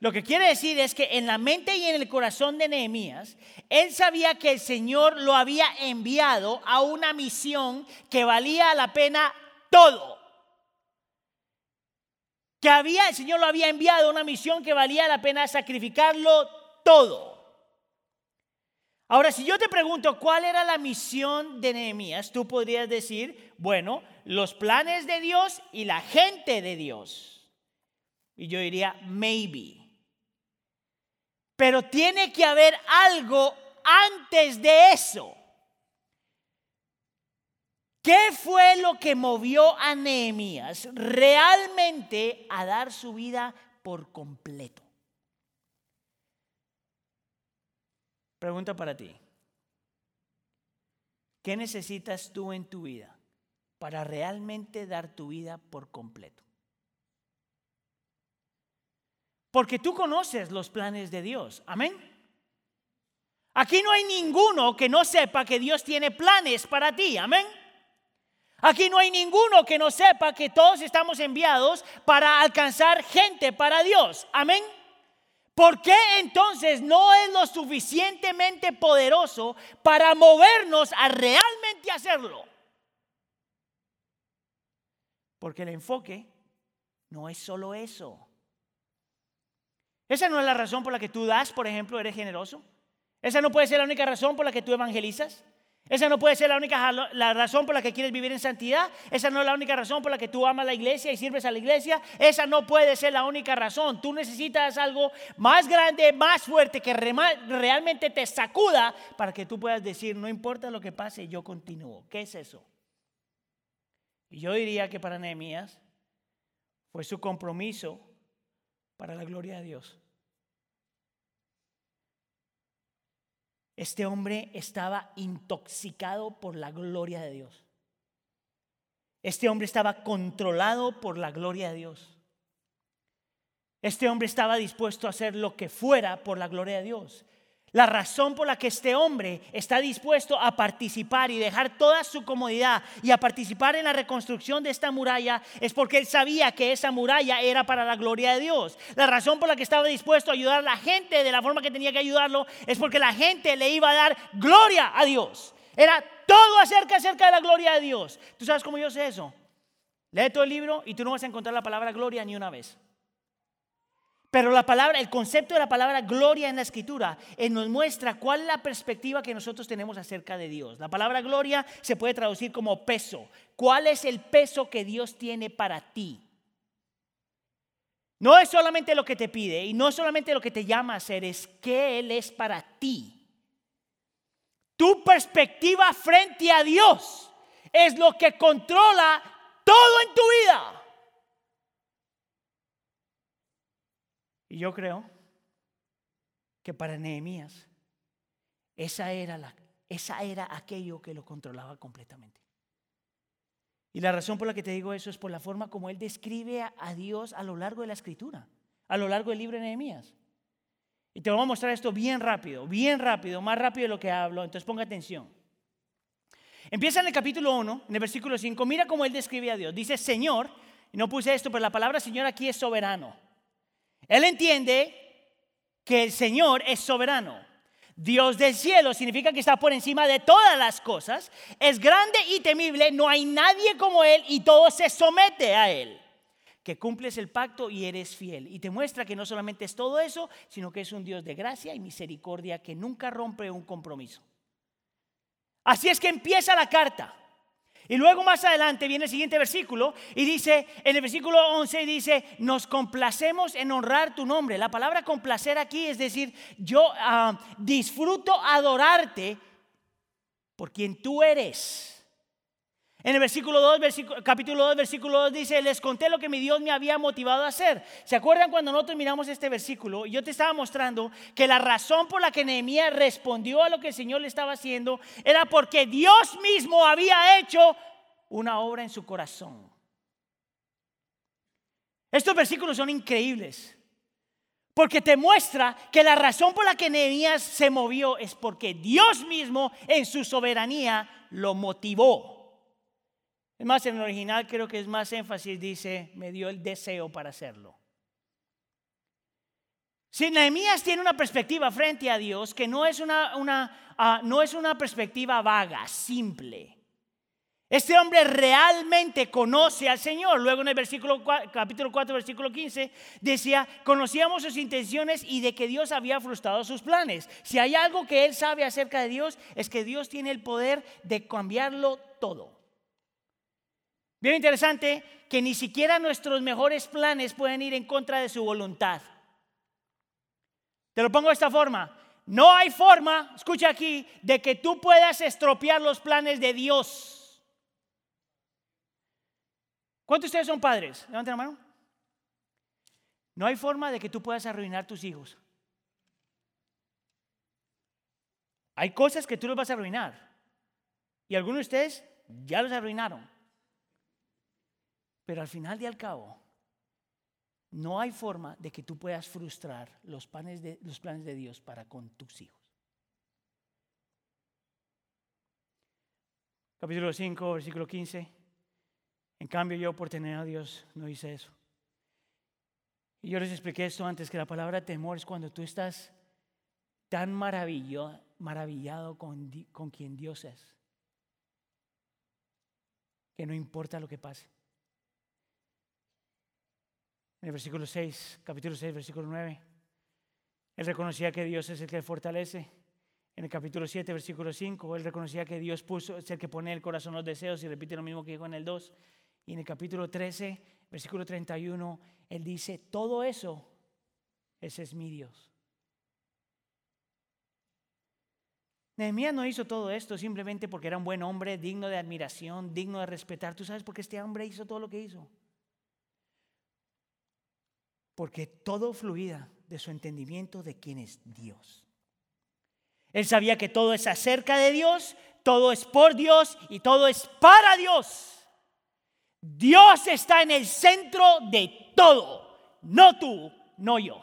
Speaker 1: lo que quiere decir es que en la mente y en el corazón de Nehemías, él sabía que el Señor lo había enviado a una misión que valía la pena todo. Que había, el Señor lo había enviado a una misión que valía la pena sacrificarlo todo. Ahora, si yo te pregunto cuál era la misión de Nehemías, tú podrías decir, bueno, los planes de Dios y la gente de Dios. Y yo diría, maybe. Pero tiene que haber algo antes de eso. ¿Qué fue lo que movió a Nehemías realmente a dar su vida por completo? Pregunta para ti. ¿Qué necesitas tú en tu vida para realmente dar tu vida por completo. Porque tú conoces los planes de Dios. Amén. Aquí no hay ninguno que no sepa que Dios tiene planes para ti. Amén. Aquí no hay ninguno que no sepa que todos estamos enviados para alcanzar gente para Dios. Amén. ¿Por qué entonces no es lo suficientemente poderoso para movernos a realmente hacerlo? Porque el enfoque no es solo eso. Esa no es la razón por la que tú das, por ejemplo, eres generoso. Esa no puede ser la única razón por la que tú evangelizas. Esa no puede ser la única la razón por la que quieres vivir en santidad. Esa no es la única razón por la que tú amas la iglesia y sirves a la iglesia. Esa no puede ser la única razón. Tú necesitas algo más grande, más fuerte, que realmente te sacuda para que tú puedas decir, no importa lo que pase, yo continúo. ¿Qué es eso? Y yo diría que para Nehemías fue su compromiso para la gloria de Dios. Este hombre estaba intoxicado por la gloria de Dios. Este hombre estaba controlado por la gloria de Dios. Este hombre estaba dispuesto a hacer lo que fuera por la gloria de Dios. La razón por la que este hombre está dispuesto a participar y dejar toda su comodidad y a participar en la reconstrucción de esta muralla es porque él sabía que esa muralla era para la gloria de Dios. La razón por la que estaba dispuesto a ayudar a la gente de la forma que tenía que ayudarlo es porque la gente le iba a dar gloria a Dios. Era todo acerca, acerca de la gloria de Dios. ¿Tú sabes cómo yo sé eso? Lee todo el libro y tú no vas a encontrar la palabra gloria ni una vez. Pero la palabra, el concepto de la palabra gloria en la escritura eh, nos muestra cuál es la perspectiva que nosotros tenemos acerca de Dios. La palabra gloria se puede traducir como peso. ¿Cuál es el peso que Dios tiene para ti? No es solamente lo que te pide y no solamente lo que te llama a hacer, es que Él es para ti. Tu perspectiva frente a Dios es lo que controla todo en tu vida. Y yo creo que para Nehemías esa era, la, esa era aquello que lo controlaba completamente. Y la razón por la que te digo eso es por la forma como él describe a, Dios a lo largo de la escritura, a lo largo del libro de Nehemías. Y te voy a mostrar esto bien rápido, bien rápido, más rápido de lo que hablo, entonces ponga atención. Empieza en el capítulo 1, en el versículo 5, mira cómo él describe a Dios. Dice, Señor, y no puse esto, pero la palabra Señor aquí es soberano. Él entiende que el Señor es soberano. Dios del cielo significa que está por encima de todas las cosas, es grande y temible, no hay nadie como Él y todo se somete a Él. Que cumples el pacto y eres fiel. Y te muestra que no solamente es todo eso, sino que es un Dios de gracia y misericordia que nunca rompe un compromiso. Así es que empieza la carta. Y luego más adelante viene el siguiente versículo y dice, en el versículo 11 dice, nos complacemos en honrar tu nombre. La palabra complacer aquí es decir, yo ah, disfruto adorarte por quien tú eres. En el versículo 2, capítulo 2, versículo 2 dice, les conté lo que mi Dios me había motivado a hacer. ¿Se acuerdan cuando nosotros miramos este versículo? Yo te estaba mostrando que la razón por la que Nehemías respondió a lo que el Señor le estaba haciendo era porque Dios mismo había hecho una obra en su corazón. Estos versículos son increíbles. Porque te muestra que la razón por la que Nehemías se movió es porque Dios mismo en su soberanía lo motivó. Es más, en el original creo que es más énfasis, dice, me dio el deseo para hacerlo. Si Nehemías tiene una perspectiva frente a Dios que no es una, ah, no es una perspectiva vaga, simple. Este hombre realmente conoce al Señor. Luego en el versículo, capítulo 4, versículo 15, decía, conocíamos sus intenciones y de que Dios había frustrado sus planes. Si hay algo que él sabe acerca de Dios, es que Dios tiene el poder de cambiarlo todo. Bien interesante que ni siquiera nuestros mejores planes pueden ir en contra de su voluntad. Te lo pongo de esta forma. No hay forma, escucha aquí, de que tú puedas estropear los planes de Dios. ¿Cuántos de ustedes son padres? Levanten la mano. No hay forma de que tú puedas arruinar tus hijos. Hay cosas que tú los vas a arruinar. Y algunos de ustedes ya los arruinaron. Pero al final y al cabo, no hay forma de que tú puedas frustrar los, planes de, los planes de Dios para con tus hijos. Capítulo 5, versículo 15. En cambio yo por tener a Dios no hice eso. Y yo les expliqué esto antes, que la palabra temor es cuando tú estás tan maravillado con, con quien Dios es, que no importa lo que pase. En el versículo 6, capítulo 6, versículo 9, él reconocía que Dios es el que fortalece. En el capítulo 7, versículo 5, él reconocía que Dios puso, es el que pone el corazón los deseos y repite lo mismo que dijo en el 2. Y en el capítulo 13, versículo 31, él dice, todo eso, ese es mi Dios. Nehemías no hizo todo esto simplemente porque era un buen hombre, digno de admiración, digno de respetar. ¿Tú sabes por qué este hombre hizo todo lo que hizo? Porque todo fluía de su entendimiento de quién es Dios. Él sabía que todo es acerca de Dios, todo es por Dios y todo es para Dios. Dios está en el centro de todo, no tú, no yo.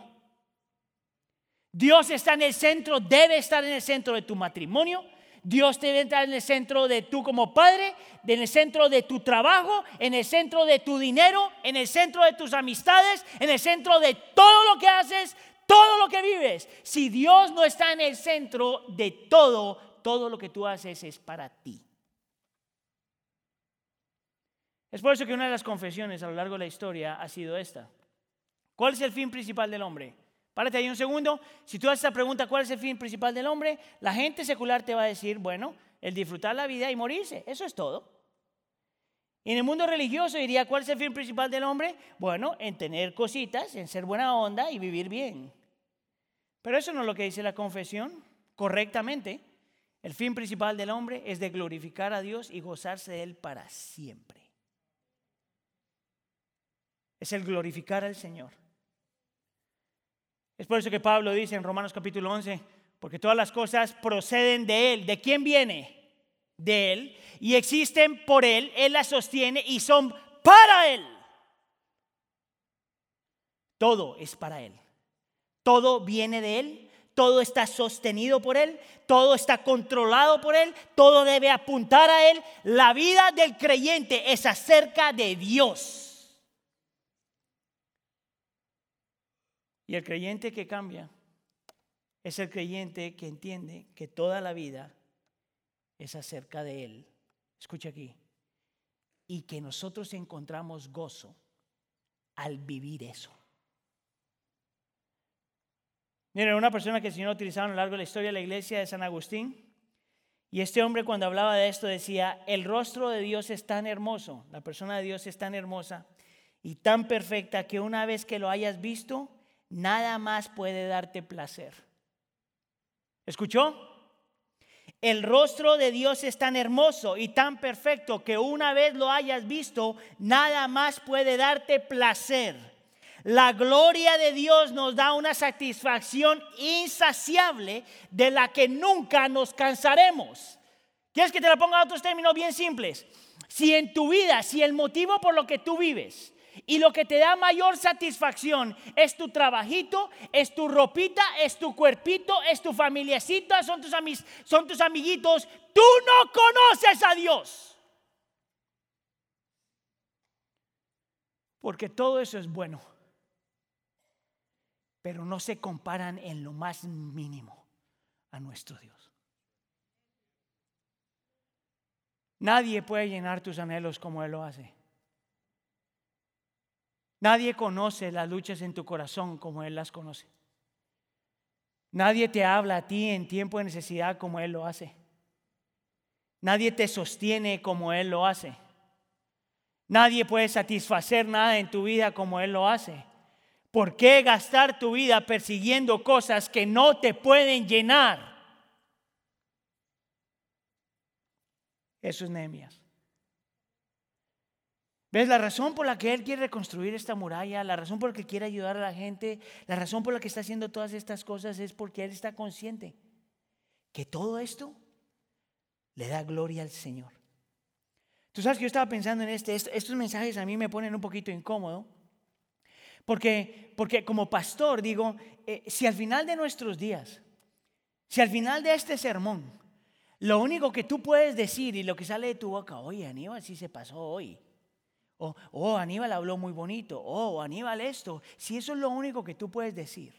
Speaker 1: Dios está en el centro, debe estar en el centro de tu matrimonio. Dios debe estar en el centro de tú como padre, en el centro de tu trabajo, en el centro de tu dinero, en el centro de tus amistades, en el centro de todo lo que haces, todo lo que vives. Si Dios no está en el centro de todo, todo lo que tú haces es para ti. Es por eso que una de las confesiones a lo largo de la historia ha sido esta. ¿Cuál es el fin principal del hombre? Párate ahí un segundo. Si tú haces esa pregunta, ¿cuál es el fin principal del hombre? La gente secular te va a decir, bueno, el disfrutar la vida y morirse. Eso es todo. Y en el mundo religioso diría, ¿cuál es el fin principal del hombre? Bueno, en tener cositas, en ser buena onda y vivir bien. Pero eso no es lo que dice la confesión correctamente. El fin principal del hombre es de glorificar a Dios y gozarse de Él para siempre es el glorificar al Señor. Es por eso que Pablo dice en Romanos capítulo 11, porque todas las cosas proceden de Él. ¿De quién viene? De Él. Y existen por Él, Él las sostiene y son para Él. Todo es para Él. Todo viene de Él. Todo está sostenido por Él. Todo está controlado por Él. Todo debe apuntar a Él. La vida del creyente es acerca de Dios. Y el creyente que cambia es el creyente que entiende que toda la vida es acerca de Él. Escucha aquí. Y que nosotros encontramos gozo al vivir eso. Miren, una persona que el Señor utilizaba a lo largo de la historia de la iglesia de San Agustín. Y este hombre cuando hablaba de esto decía, el rostro de Dios es tan hermoso, la persona de Dios es tan hermosa y tan perfecta que una vez que lo hayas visto, nada más puede darte placer. ¿Escuchó? El rostro de Dios es tan hermoso y tan perfecto que una vez lo hayas visto, nada más puede darte placer. La gloria de Dios nos da una satisfacción insaciable de la que nunca nos cansaremos. ¿Quieres que te la ponga en otros términos bien simples? Si en tu vida, si el motivo por lo que tú vives y lo que te da mayor satisfacción es tu trabajito, es tu ropita, es tu cuerpito, es tu familiacita, son tus, son tus amiguitos. Tú no conoces a Dios. Porque todo eso es bueno. Pero no se comparan en lo más mínimo a nuestro Dios. Nadie puede llenar tus anhelos como Él lo hace. Nadie conoce las luchas en tu corazón como Él las conoce. Nadie te habla a ti en tiempo de necesidad como Él lo hace. Nadie te sostiene como Él lo hace. Nadie puede satisfacer nada en tu vida como Él lo hace. ¿Por qué gastar tu vida persiguiendo cosas que no te pueden llenar? Eso es Nehemías. ¿Ves? La razón por la que Él quiere reconstruir esta muralla, la razón por la que quiere ayudar a la gente, la razón por la que está haciendo todas estas cosas es porque Él está consciente que todo esto le da gloria al Señor. Tú sabes que yo estaba pensando en este, estos mensajes a mí me ponen un poquito incómodo, porque, porque como pastor digo, eh, si al final de nuestros días, si al final de este sermón, lo único que tú puedes decir y lo que sale de tu boca, oye, Aníbal sí se pasó hoy, o oh, Aníbal habló muy bonito, oh, Aníbal esto, si eso es lo único que tú puedes decir,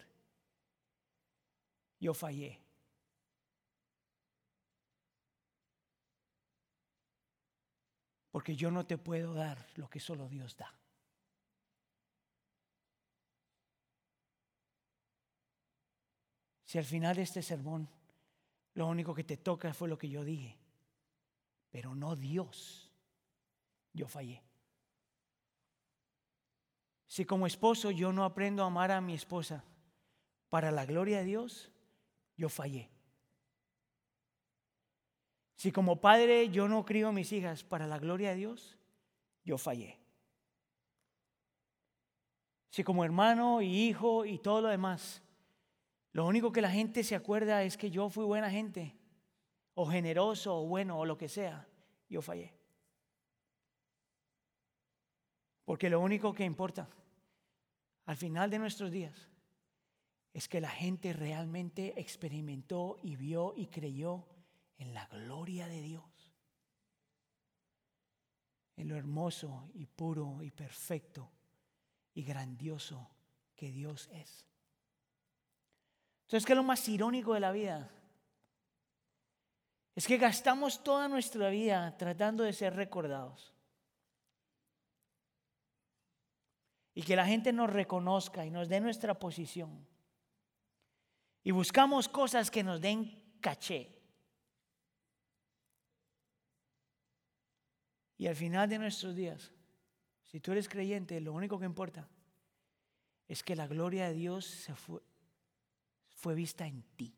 Speaker 1: yo fallé. Porque yo no te puedo dar lo que solo Dios da. Si al final de este sermón lo único que te toca fue lo que yo dije, pero no Dios, yo fallé. Si como esposo yo no aprendo a amar a mi esposa para la gloria de Dios, yo fallé. Si como padre yo no crío a mis hijas para la gloria de Dios, yo fallé. Si como hermano y hijo y todo lo demás, lo único que la gente se acuerda es que yo fui buena gente, o generoso, o bueno, o lo que sea, yo fallé. Porque lo único que importa al final de nuestros días es que la gente realmente experimentó y vio y creyó en la gloria de Dios, en lo hermoso y puro y perfecto y grandioso que Dios es. Entonces, ¿qué es lo más irónico de la vida? Es que gastamos toda nuestra vida tratando de ser recordados. Y que la gente nos reconozca y nos dé nuestra posición. Y buscamos cosas que nos den caché. Y al final de nuestros días, si tú eres creyente, lo único que importa es que la gloria de Dios se fue, fue vista en ti.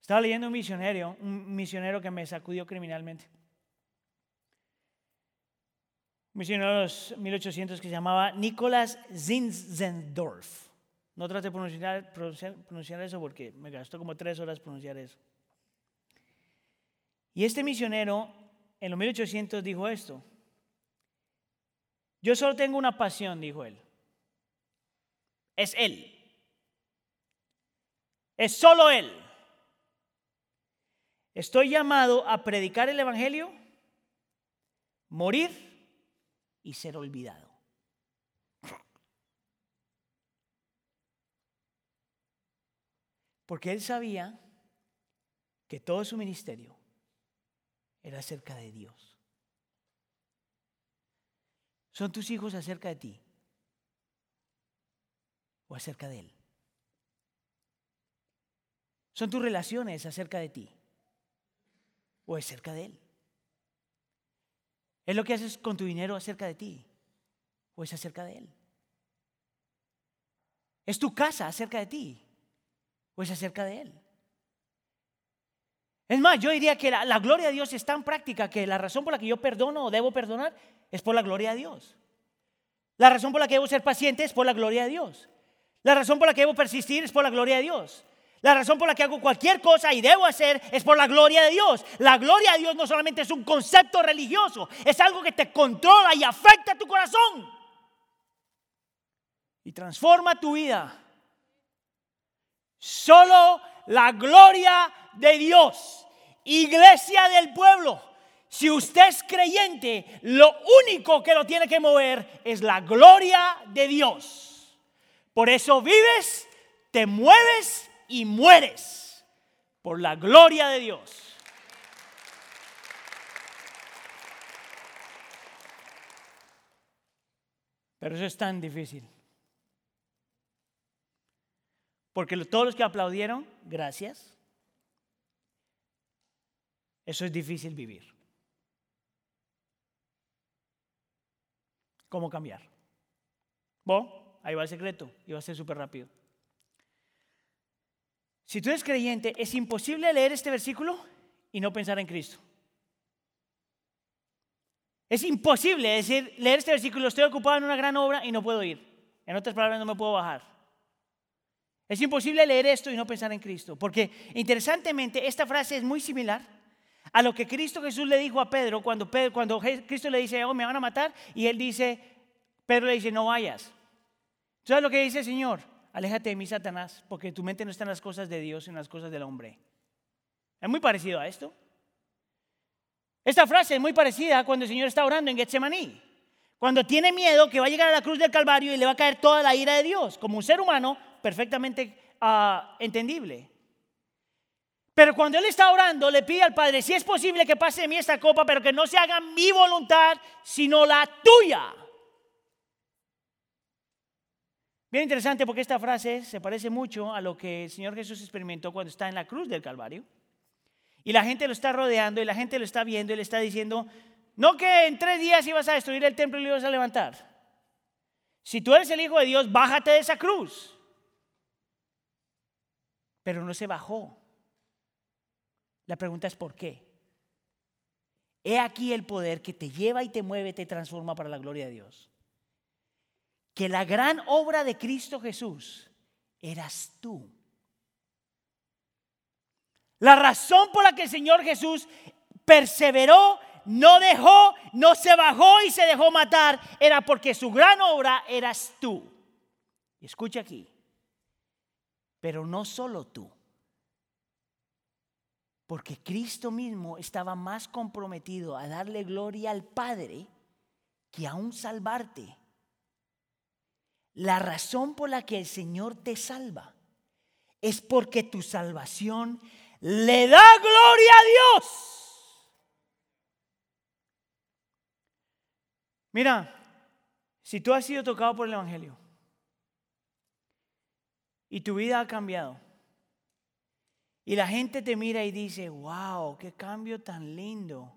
Speaker 1: Estaba leyendo un misionero, un misionero que me sacudió criminalmente. Misionero de los 1800 que se llamaba Nicolás Zinzendorf. No trate de pronunciar, pronunciar, eso porque me gastó como tres horas pronunciar eso. Y este misionero en los 1800 dijo esto. Yo solo tengo una pasión, dijo él. Es Él. Es solo Él. Estoy llamado a predicar el Evangelio, morir y ser olvidado. Porque él sabía que todo su ministerio era acerca de Dios. ¿Son tus hijos acerca de ti? ¿O acerca de Él? ¿Son tus relaciones acerca de ti? ¿O acerca de Él? ¿Es lo que haces con tu dinero acerca de ti? ¿O es acerca de Él? ¿Es tu casa acerca de ti? ¿O es acerca de Él? Es más, yo diría que la, gloria de Dios es tan práctica que la razón por la que yo perdono o debo perdonar es por la gloria de Dios. La razón por la que debo ser paciente es por la gloria de Dios. La razón por la que debo persistir es por la gloria de Dios. La razón por la que hago cualquier cosa y debo hacer es por la gloria de Dios. La gloria de Dios no solamente es un concepto religioso, es algo que te controla y afecta tu corazón. Y transforma tu vida. Solo la gloria de Dios. Iglesia del pueblo. Si usted es creyente, lo único que lo tiene que mover es la gloria de Dios. Por eso vives, te mueves y mueres por la gloria de Dios. Pero eso es tan difícil. Porque todos los que aplaudieron, gracias. Eso es difícil vivir. ¿Cómo cambiar? Ahí va el secreto y va a ser súper rápido. Si tú eres creyente, es imposible leer este versículo y no pensar en Cristo. Es imposible decir, leer este versículo, estoy ocupado en una gran obra y no puedo ir. En otras palabras, no me puedo bajar. Es imposible leer esto y no pensar en Cristo, porque interesantemente esta frase es muy similar a lo que Cristo Jesús le dijo a Pedro cuando, Cristo le dice, oh, me van a matar, y él dice, Pedro le dice, no vayas. ¿Sabes lo que dice el Señor? Aléjate de mí, Satanás, porque tu mente no está en las cosas de Dios, en las cosas del hombre. Es muy parecido a esto. Esta frase es muy parecida a cuando el Señor está orando en Getsemaní. Cuando tiene miedo que va a llegar a la cruz del Calvario y le va a caer toda la ira de Dios, como un ser humano perfectamente ah, entendible. Pero cuando él está orando, le pide al Padre, si es posible que pase de mí esta copa, pero que no se haga mi voluntad, sino la tuya. Bien interesante porque esta frase se parece mucho a lo que el Señor Jesús experimentó cuando está en la cruz del Calvario. Y la gente lo está rodeando y la gente lo está viendo y le está diciendo, no que en tres días ibas a destruir el templo y lo ibas a levantar. Si tú eres el Hijo de Dios, bájate de esa cruz. Pero no se bajó. La pregunta es ¿por qué? He aquí el poder que te lleva y te mueve, te transforma para la gloria de Dios que la gran obra de Cristo Jesús eras tú. La razón por la que el Señor Jesús perseveró, no dejó, no se bajó y se dejó matar, era porque su gran obra eras tú. Escucha aquí, pero no solo tú, porque Cristo mismo estaba más comprometido a darle gloria al Padre que a un salvarte. La razón por la que el Señor te salva es porque tu salvación le da gloria a Dios. Mira, si tú has sido tocado por el Evangelio y tu vida ha cambiado, y la gente te mira y dice, wow, qué cambio tan lindo,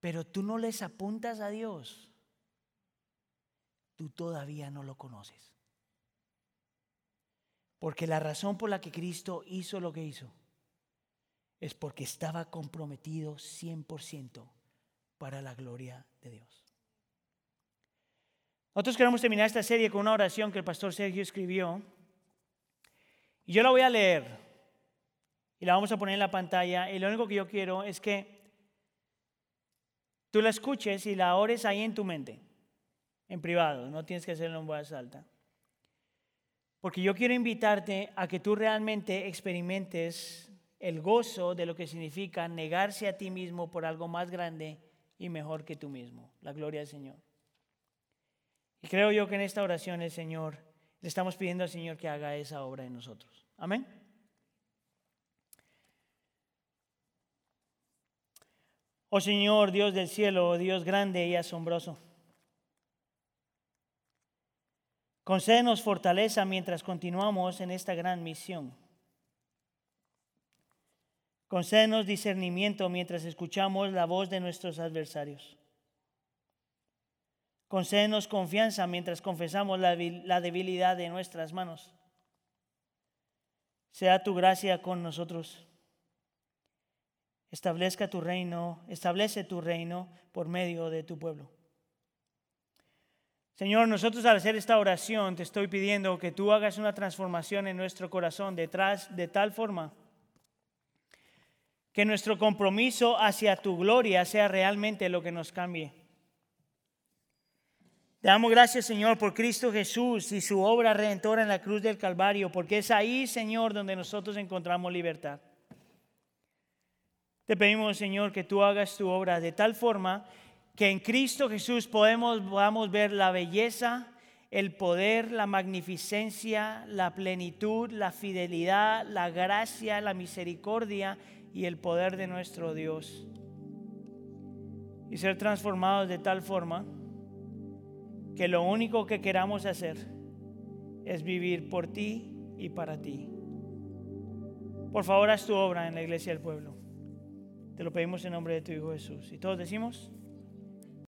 Speaker 1: pero tú no les apuntas a Dios tú todavía no lo conoces. Porque la razón por la que Cristo hizo lo que hizo es porque estaba comprometido 100% para la gloria de Dios. Nosotros queremos terminar esta serie con una oración que el pastor Sergio escribió. Y yo la voy a leer y la vamos a poner en la pantalla. Y lo único que yo quiero es que tú la escuches y la ores ahí en tu mente en privado, no tienes que hacerlo en voz alta. Porque yo quiero invitarte a que tú realmente experimentes el gozo de lo que significa negarse a ti mismo por algo más grande y mejor que tú mismo. La gloria del Señor. Y creo yo que en esta oración el Señor, le estamos pidiendo al Señor que haga esa obra en nosotros. Amén. Oh Señor, Dios del cielo, Dios grande y asombroso. Concédenos fortaleza mientras continuamos en esta gran misión. Concédenos discernimiento mientras escuchamos la voz de nuestros adversarios. Concédenos confianza mientras confesamos la, debilidad de nuestras manos. Sea tu gracia con nosotros. Establezca tu reino, establece tu reino por medio de tu pueblo. Señor, nosotros al hacer esta oración te estoy pidiendo que tú hagas una transformación en nuestro corazón detrás de tal forma que nuestro compromiso hacia tu gloria sea realmente lo que nos cambie. Te damos gracias, Señor, por Cristo Jesús y su obra redentora en la cruz del Calvario, porque es ahí, Señor, donde nosotros encontramos libertad. Te pedimos, Señor, que tú hagas tu obra de tal forma que en Cristo Jesús podemos, podamos ver la belleza, el poder, la magnificencia, la plenitud, la fidelidad, la gracia, la misericordia y el poder de nuestro Dios. Y ser transformados de tal forma que lo único que queramos hacer es vivir por ti y para ti. Por favor, haz tu obra en la iglesia del pueblo. Te lo pedimos en nombre de tu Hijo Jesús. Y todos decimos...